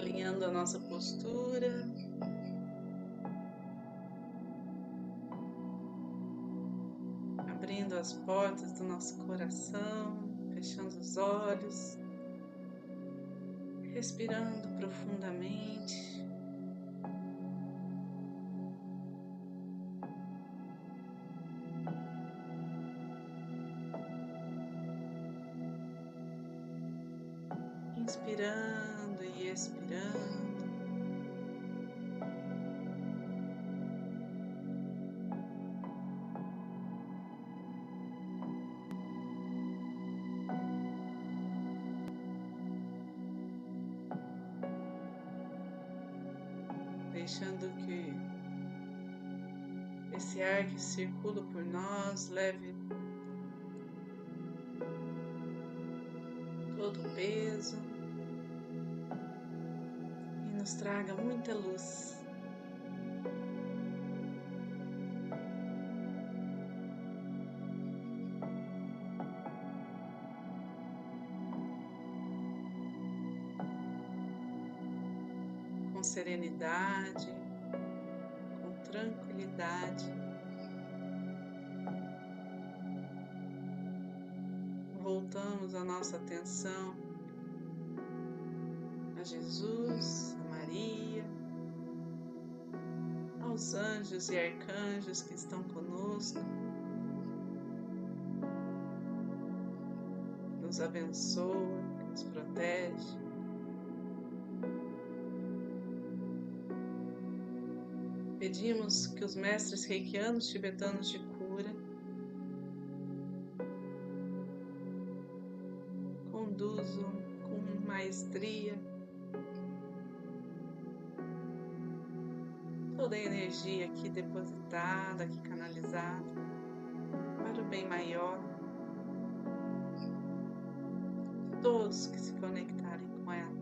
alinhando a nossa postura. Abrindo as portas do nosso coração, fechando os olhos, respirando profundamente. Inspirando e expirando. Deixando que esse ar que circula por nós leve todo o peso nos traga muita luz. Com serenidade, com tranquilidade. voltamos a nossa atenção a Jesus, Maria, aos anjos e arcanjos que estão conosco. Nos abençoa, nos protege. Pedimos que os mestres reikianos tibetanos de aqui depositada, aqui canalizada, para o bem maior. Todos que se conectarem com ela.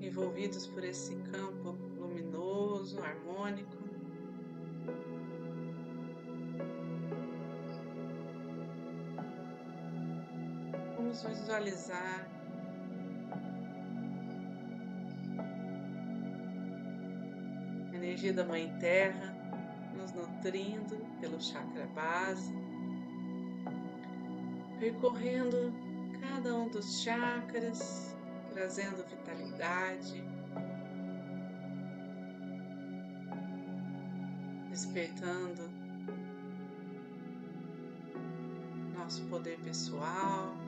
envolvidos por esse campo luminoso, harmônico. Vamos visualizar a energia da Mãe Terra nos nutrindo pelo chakra base, percorrendo cada um dos chakras trazendo vitalidade, despertando nosso poder pessoal.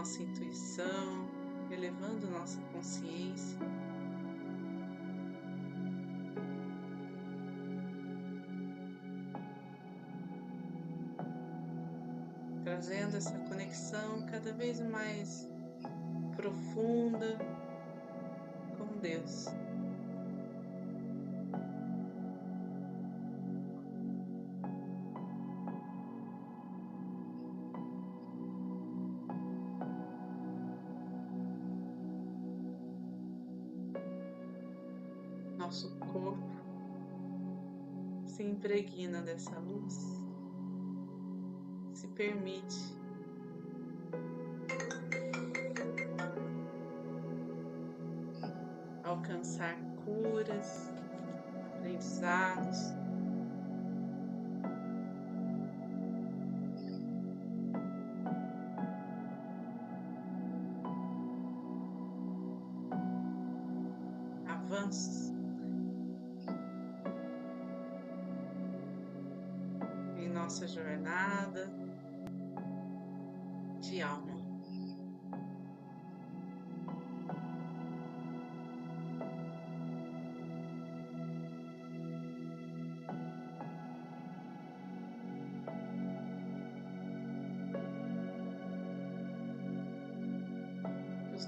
Nossa intuição, elevando nossa consciência. Trazendo essa conexão cada vez mais profunda com Deus. Corpo se impregna dessa luz, se permite alcançar curas, aprendizados. De alma.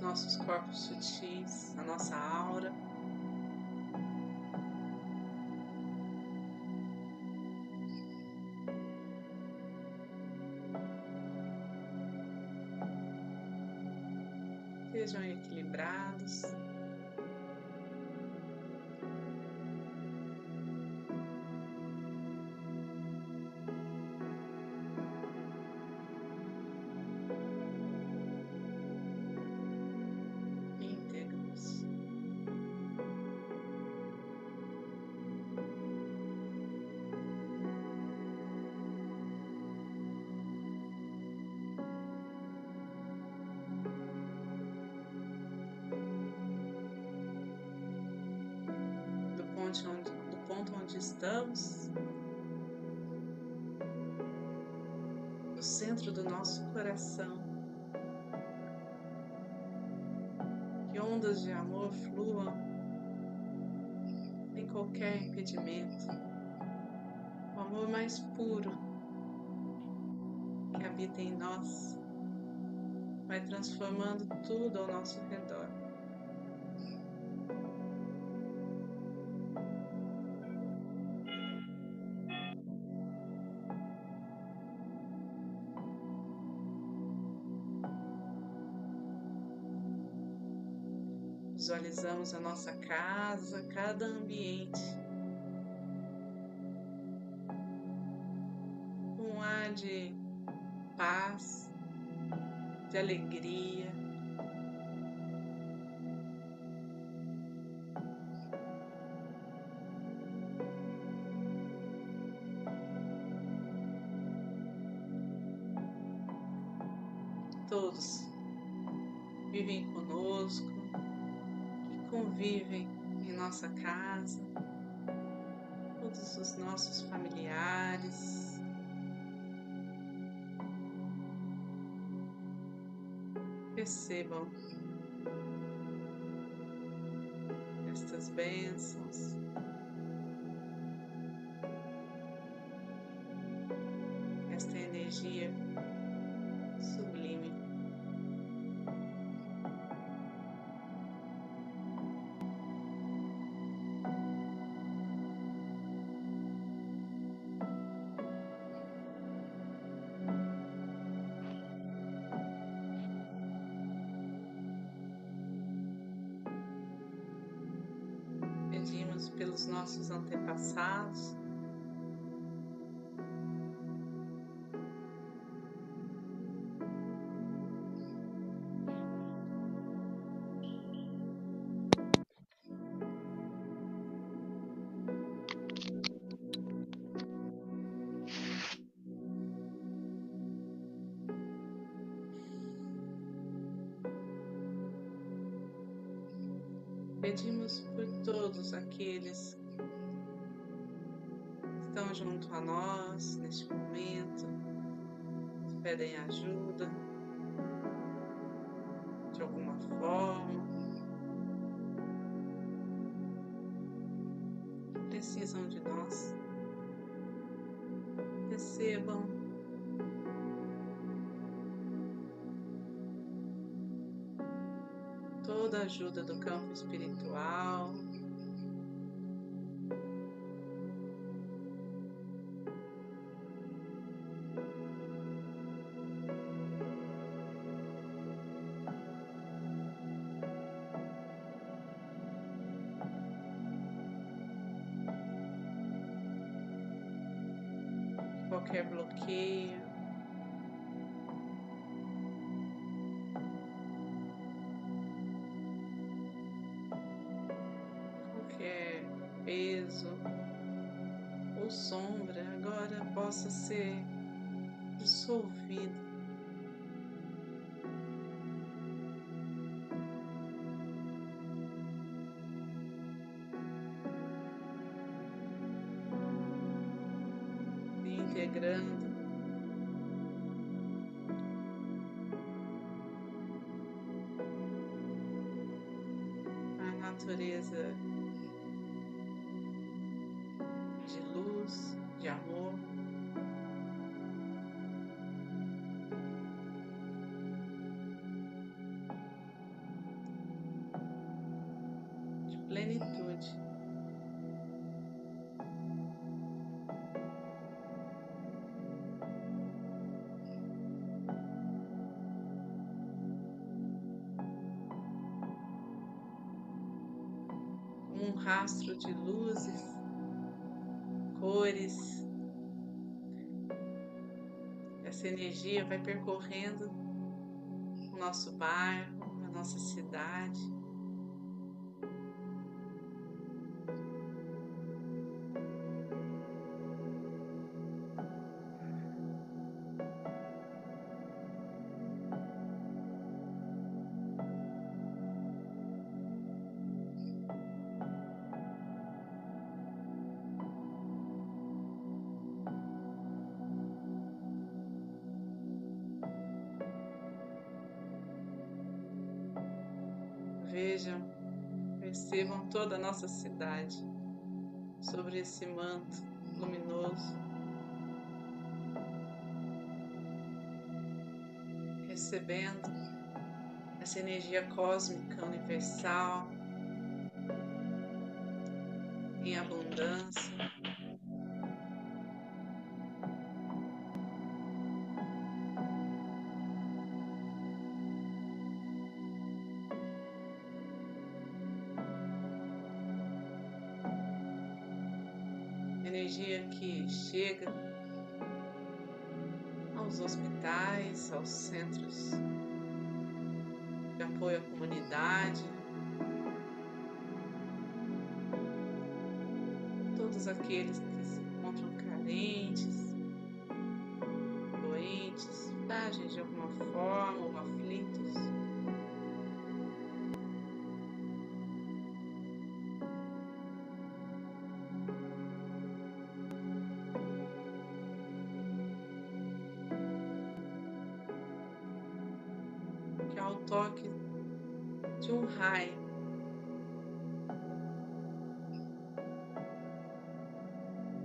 nossos corpos sutis, a nossa aura. Onde estamos, no centro do nosso coração, que ondas de amor fluam sem qualquer impedimento, o amor mais puro que habita em nós vai transformando tudo ao nosso redor. Visualizamos a nossa casa, cada ambiente. Um ar de paz, de alegria. Nossa casa, todos os nossos familiares. Percebam estas bênçãos. Pelos nossos antepassados. Estão junto a nós neste momento, que pedem ajuda de alguma forma, que precisam de nós. Recebam toda a ajuda do campo espiritual. Qualquer bloqueio. Integrando a natureza rastro de luzes, cores. Essa energia vai percorrendo o nosso bairro, a nossa cidade. Vejam, percebam toda a nossa cidade sobre esse manto luminoso. Recebendo essa energia cósmica universal em abundância. Energia que chega aos hospitais, aos centros de apoio à comunidade, todos aqueles que toque de um raio.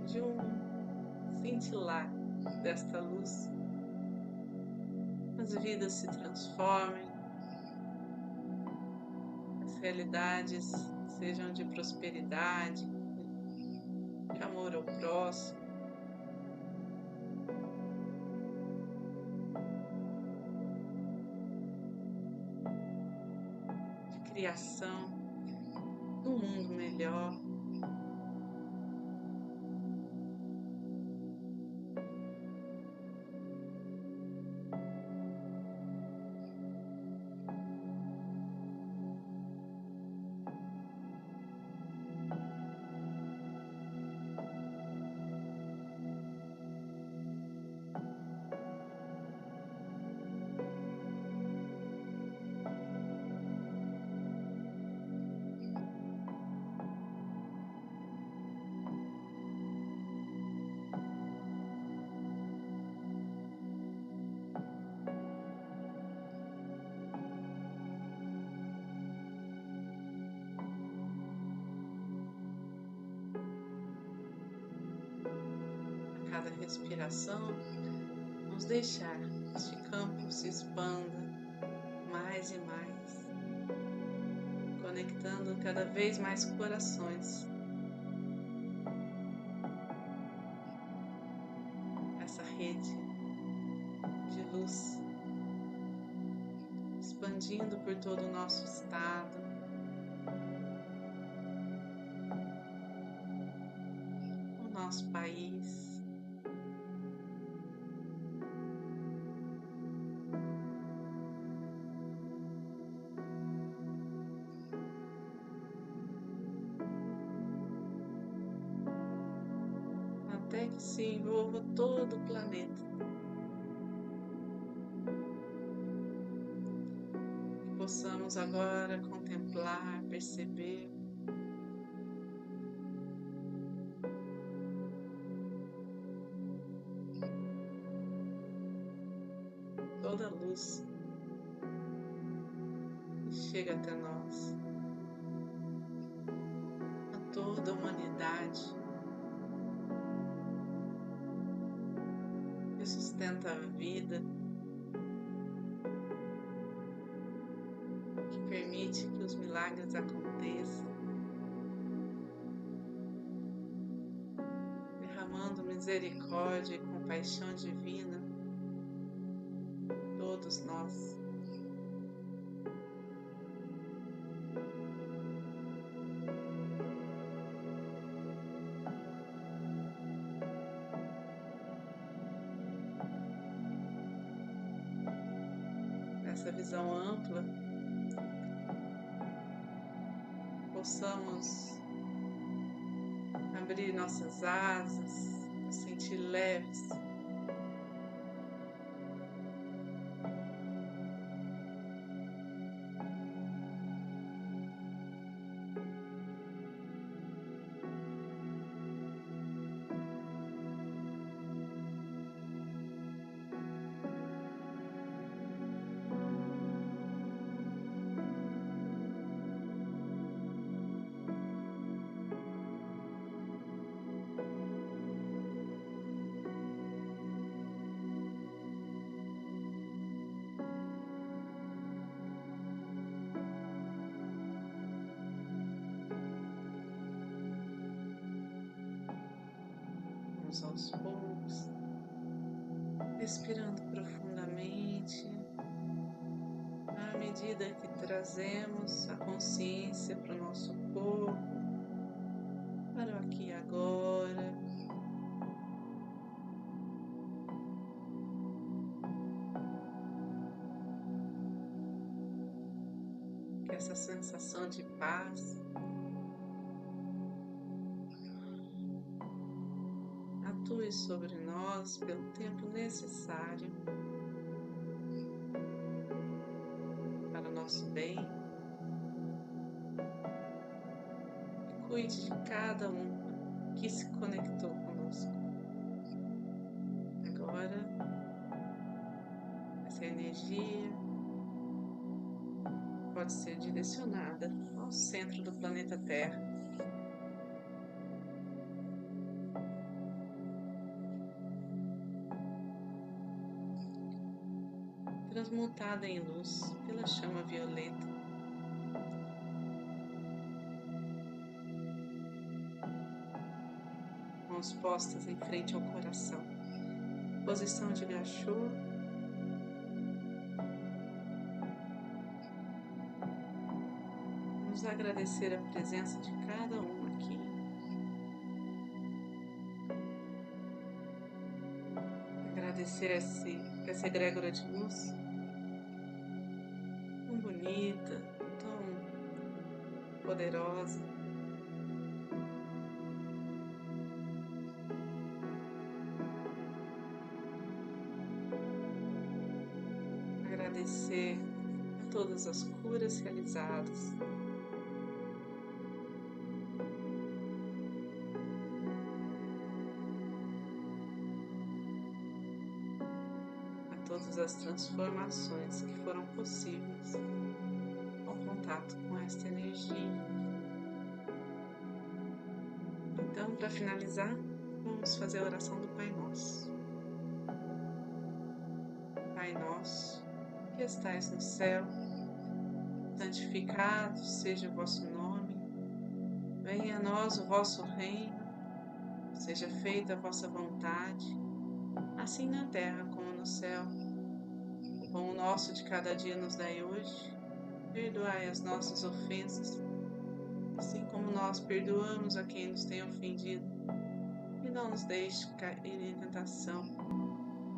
De um cintilar desta luz, as vidas se transformem, as realidades sejam de prosperidade, de amor ao próximo. Criação do mundo melhor. Cada respiração, vamos deixar este campo se expanda mais e mais, conectando cada vez mais corações. Essa rede de luz expandindo por todo o nosso estado. o Nosso país. Se envolva todo o planeta. Que possamos agora contemplar, perceber. Toda a luz aconteçam, derramando misericórdia e compaixão divina, todos nós. lives. Aos poucos, respirando profundamente, à medida que trazemos a consciência para o nosso corpo, para o aqui e agora. Que essa sensação de paz atue sobre nós pelo tempo necessário para o nosso bem. E cuide de cada um que se conectou conosco. Agora, essa energia pode ser direcionada ao centro do planeta Terra. Transmutada em luz pela chama violeta. Mãos postas em frente ao coração. Posição de gachô. Vamos agradecer a presença de cada um aqui. Agradecer essa egrégora de luz Agradecer a todas as curas realizadas. todas as transformações que foram possíveis ao contato com esta energia. Então, para finalizar, vamos fazer a oração do Pai Nosso. Pai Nosso, que estais no céu, santificado seja o vosso nome, venha a nós o vosso reino, seja feita a vossa vontade, assim na terra como no céu. O pão nosso de cada dia nos dai hoje. Perdoai as nossas ofensas, assim como nós perdoamos a quem nos tem ofendido. E não nos deixe cair em tentação,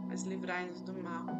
mas livrai-nos do mal.